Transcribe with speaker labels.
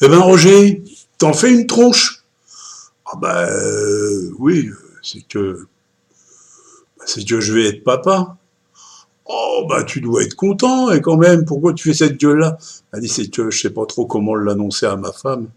Speaker 1: Eh ben Roger, t'en fais une tronche Ah ben euh, oui, c'est que ben, c'est que je vais être papa. Oh bah tu dois être content et quand même, pourquoi tu fais cette gueule-là? Elle dit c'est que je sais pas trop comment l'annoncer à ma femme.